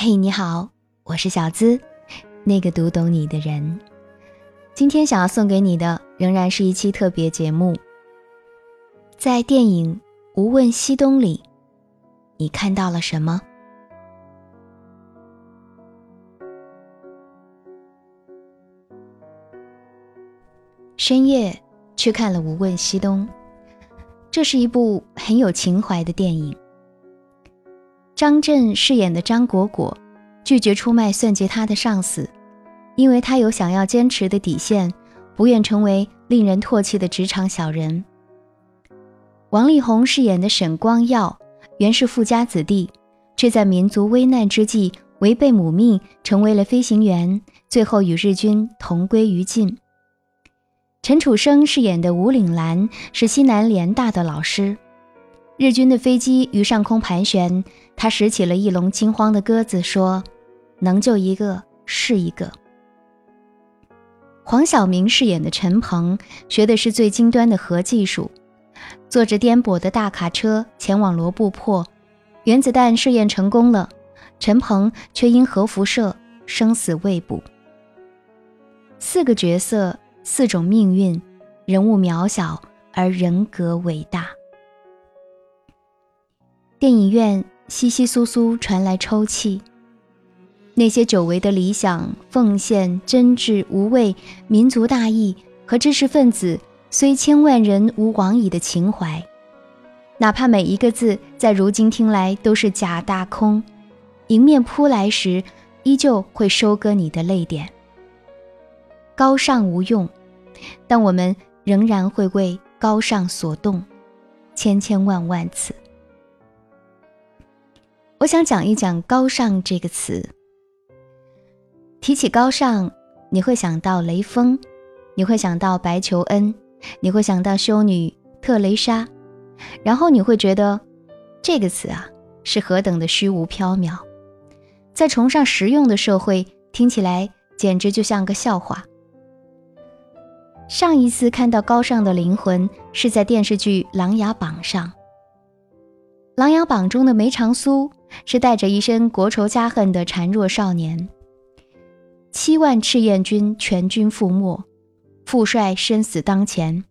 嘿，你好，我是小资，那个读懂你的人。今天想要送给你的，仍然是一期特别节目。在电影《无问西东》里，你看到了什么？深夜去看了《无问西东》，这是一部很有情怀的电影。张震饰演的张果果拒绝出卖算计他的上司，因为他有想要坚持的底线，不愿成为令人唾弃的职场小人。王力宏饰演的沈光耀原是富家子弟，却在民族危难之际违背母命，成为了飞行员，最后与日军同归于尽。陈楚生饰演的吴岭澜是西南联大的老师。日军的飞机于上空盘旋，他拾起了一笼惊慌的鸽子，说：“能救一个是一个。”黄晓明饰演的陈鹏学的是最精端的核技术，坐着颠簸的大卡车前往罗布泊，原子弹试验成功了，陈鹏却因核辐射生死未卜。四个角色，四种命运，人物渺小而人格伟大。电影院窸窸窣窣传来抽泣。那些久违的理想、奉献、真挚、无畏、民族大义和知识分子虽千万人无往矣的情怀，哪怕每一个字在如今听来都是假大空，迎面扑来时，依旧会收割你的泪点。高尚无用，但我们仍然会为高尚所动，千千万万次。我想讲一讲“高尚”这个词。提起高尚，你会想到雷锋，你会想到白求恩，你会想到修女特蕾莎，然后你会觉得这个词啊是何等的虚无缥缈，在崇尚实用的社会听起来简直就像个笑话。上一次看到高尚的灵魂是在电视剧《琅琊榜》上，《琅琊榜》中的梅长苏。是带着一身国仇家恨的孱弱少年。七万赤焰军全军覆没，父帅生死当前，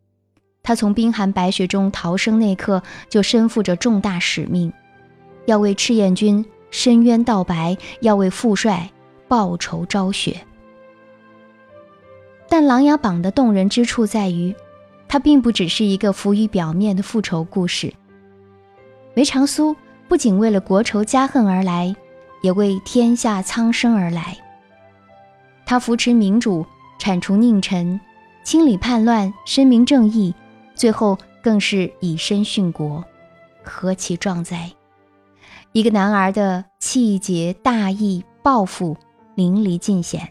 他从冰寒白雪中逃生那刻，就身负着重大使命，要为赤焰军伸冤道白，要为父帅报仇昭雪。但《琅琊榜》的动人之处在于，它并不只是一个浮于表面的复仇故事。梅长苏。不仅为了国仇家恨而来，也为天下苍生而来。他扶持民主，铲除佞臣，清理叛乱，申明正义，最后更是以身殉国，何其壮哉！一个男儿的气节、大义、抱负淋漓尽显。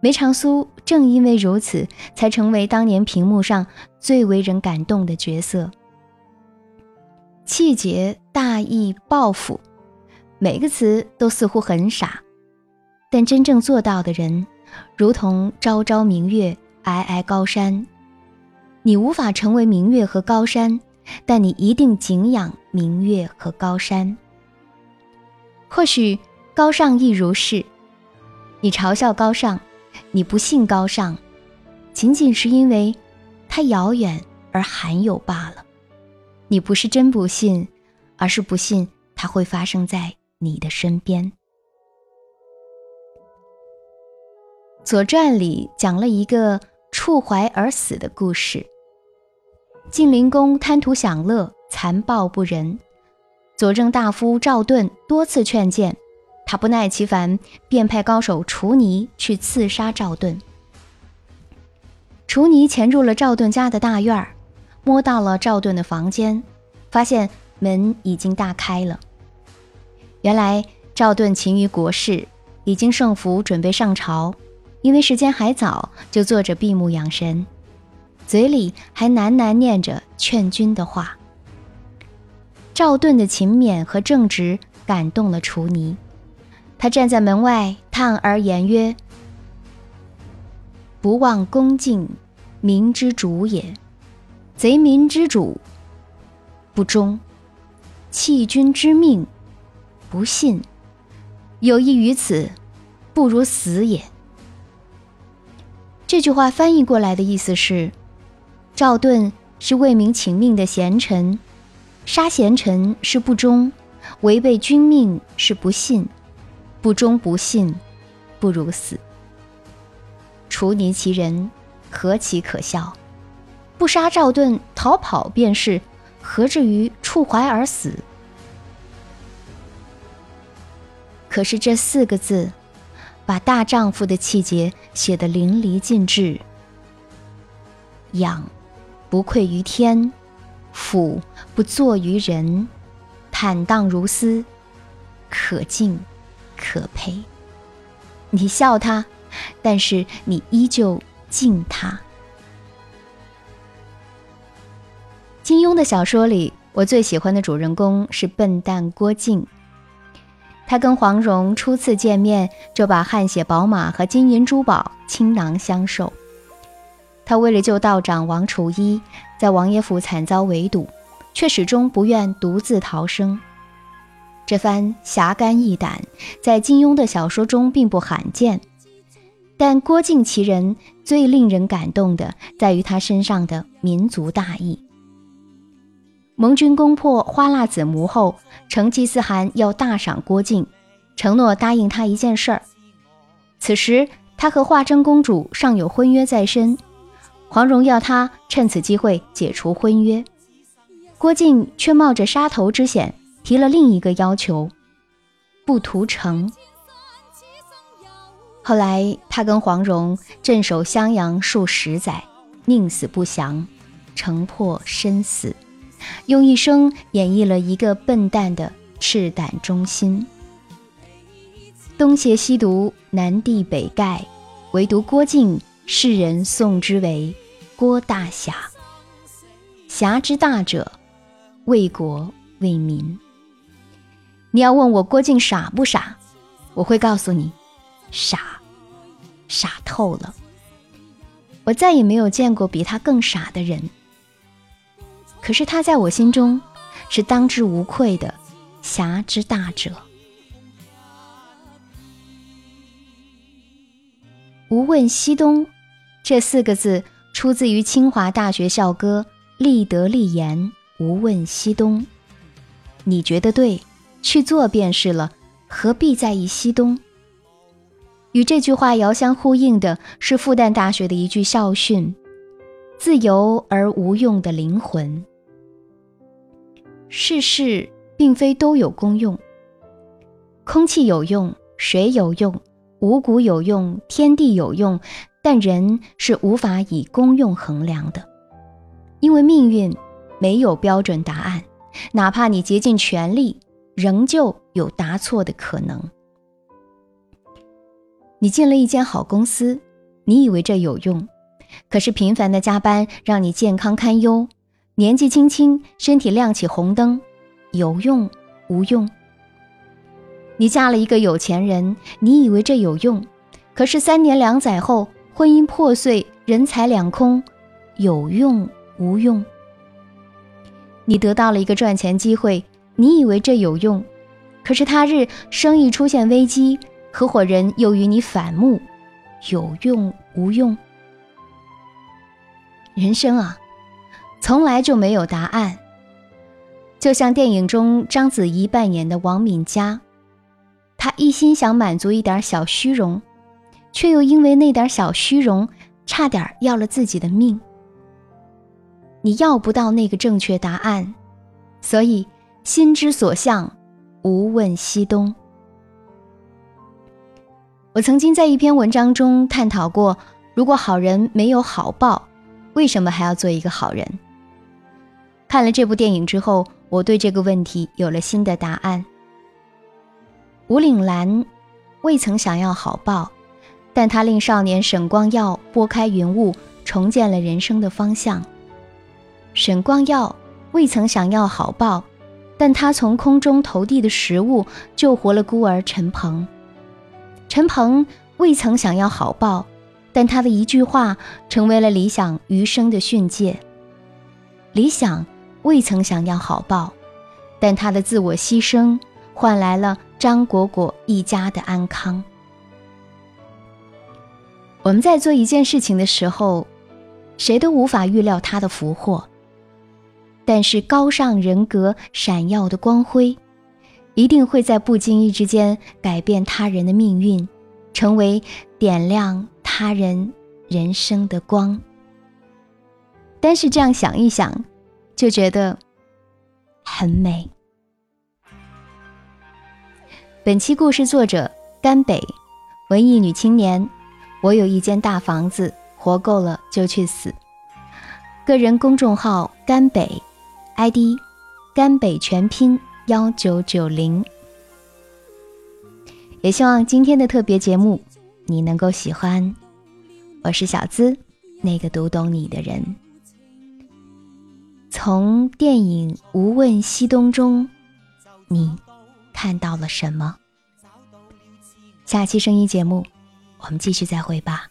梅长苏正因为如此，才成为当年屏幕上最为人感动的角色。气节、大义、抱负，每个词都似乎很傻，但真正做到的人，如同朝朝明月，皑皑高山。你无法成为明月和高山，但你一定敬仰明月和高山。或许高尚亦如是，你嘲笑高尚，你不信高尚，仅仅是因为它遥远而罕有罢了。你不是真不信，而是不信它会发生在你的身边。《左传》里讲了一个触怀而死的故事。晋灵公贪图享乐，残暴不仁。左正大夫赵盾多次劝谏，他不耐其烦，便派高手楚尼去刺杀赵盾。楚尼潜入了赵盾家的大院儿。摸到了赵盾的房间，发现门已经大开了。原来赵盾勤于国事，已经盛服准备上朝，因为时间还早，就坐着闭目养神，嘴里还喃喃念着劝君的话。赵盾的勤勉和正直感动了楚尼，他站在门外叹而言曰：“不忘恭敬，民之主也。”贼民之主，不忠；弃君之命，不信；有益于此，不如死也。”这句话翻译过来的意思是：赵盾是为民请命的贤臣，杀贤臣是不忠，违背君命是不信，不忠不信，不如死。除泥其人，何其可笑！不杀赵盾，逃跑便是，何至于触怀而死？可是这四个字。把大丈夫的气节写得淋漓尽致。仰，不愧于天；俯，不作于人。坦荡如斯，可敬，可佩。你笑他，但是你依旧敬他。金庸的小说里，我最喜欢的主人公是笨蛋郭靖。他跟黄蓉初次见面，就把汗血宝马和金银珠宝倾囊相授。他为了救道长王处一，在王爷府惨遭围堵，却始终不愿独自逃生。这番侠肝义胆，在金庸的小说中并不罕见。但郭靖其人最令人感动的，在于他身上的民族大义。盟军攻破花剌子模后，成吉思汗要大赏郭靖，承诺答应他一件事儿。此时他和华筝公主尚有婚约在身，黄蓉要他趁此机会解除婚约，郭靖却冒着杀头之险提了另一个要求：不屠城。后来他跟黄蓉镇守襄阳数十载，宁死不降，城破身死。用一生演绎了一个笨蛋的赤胆忠心。东邪西毒，南帝北丐，唯独郭靖，世人颂之为郭大侠。侠之大者，为国为民。你要问我郭靖傻不傻，我会告诉你，傻，傻透了。我再也没有见过比他更傻的人。可是他在我心中是当之无愧的侠之大者。无问西东这四个字出自于清华大学校歌《立德立言，无问西东》。你觉得对，去做便是了，何必在意西东？与这句话遥相呼应的是复旦大学的一句校训：“自由而无用的灵魂。”世事并非都有功用，空气有用，水有用，五谷有用，天地有用，但人是无法以功用衡量的，因为命运没有标准答案，哪怕你竭尽全力，仍旧有答错的可能。你进了一间好公司，你以为这有用，可是频繁的加班让你健康堪忧。年纪轻轻，身体亮起红灯，有用无用？你嫁了一个有钱人，你以为这有用，可是三年两载后，婚姻破碎，人财两空，有用无用？你得到了一个赚钱机会，你以为这有用，可是他日生意出现危机，合伙人又与你反目，有用无用？人生啊！从来就没有答案。就像电影中章子怡扮演的王敏佳，她一心想满足一点小虚荣，却又因为那点小虚荣，差点要了自己的命。你要不到那个正确答案，所以心之所向，无问西东。我曾经在一篇文章中探讨过，如果好人没有好报，为什么还要做一个好人？看了这部电影之后，我对这个问题有了新的答案。吴岭澜未曾想要好报，但他令少年沈光耀拨开云雾，重建了人生的方向。沈光耀未曾想要好报，但他从空中投递的食物救活了孤儿陈鹏。陈鹏未曾想要好报，但他的一句话成为了理想余生的训诫。理想。未曾想要好报，但他的自我牺牲换来了张果果一家的安康。我们在做一件事情的时候，谁都无法预料他的福祸，但是高尚人格闪耀的光辉，一定会在不经意之间改变他人的命运，成为点亮他人人生的光。但是这样想一想，就觉得很美。本期故事作者甘北，文艺女青年。我有一间大房子，活够了就去死。个人公众号甘北，ID 甘北全拼幺九九零。也希望今天的特别节目你能够喜欢。我是小资，那个读懂你的人。从电影《无问西东》中，你看到了什么？下期声音节目，我们继续再会吧，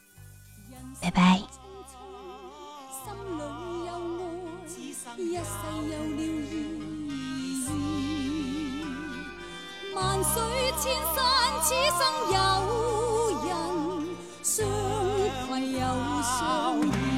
拜拜。有人相携又相心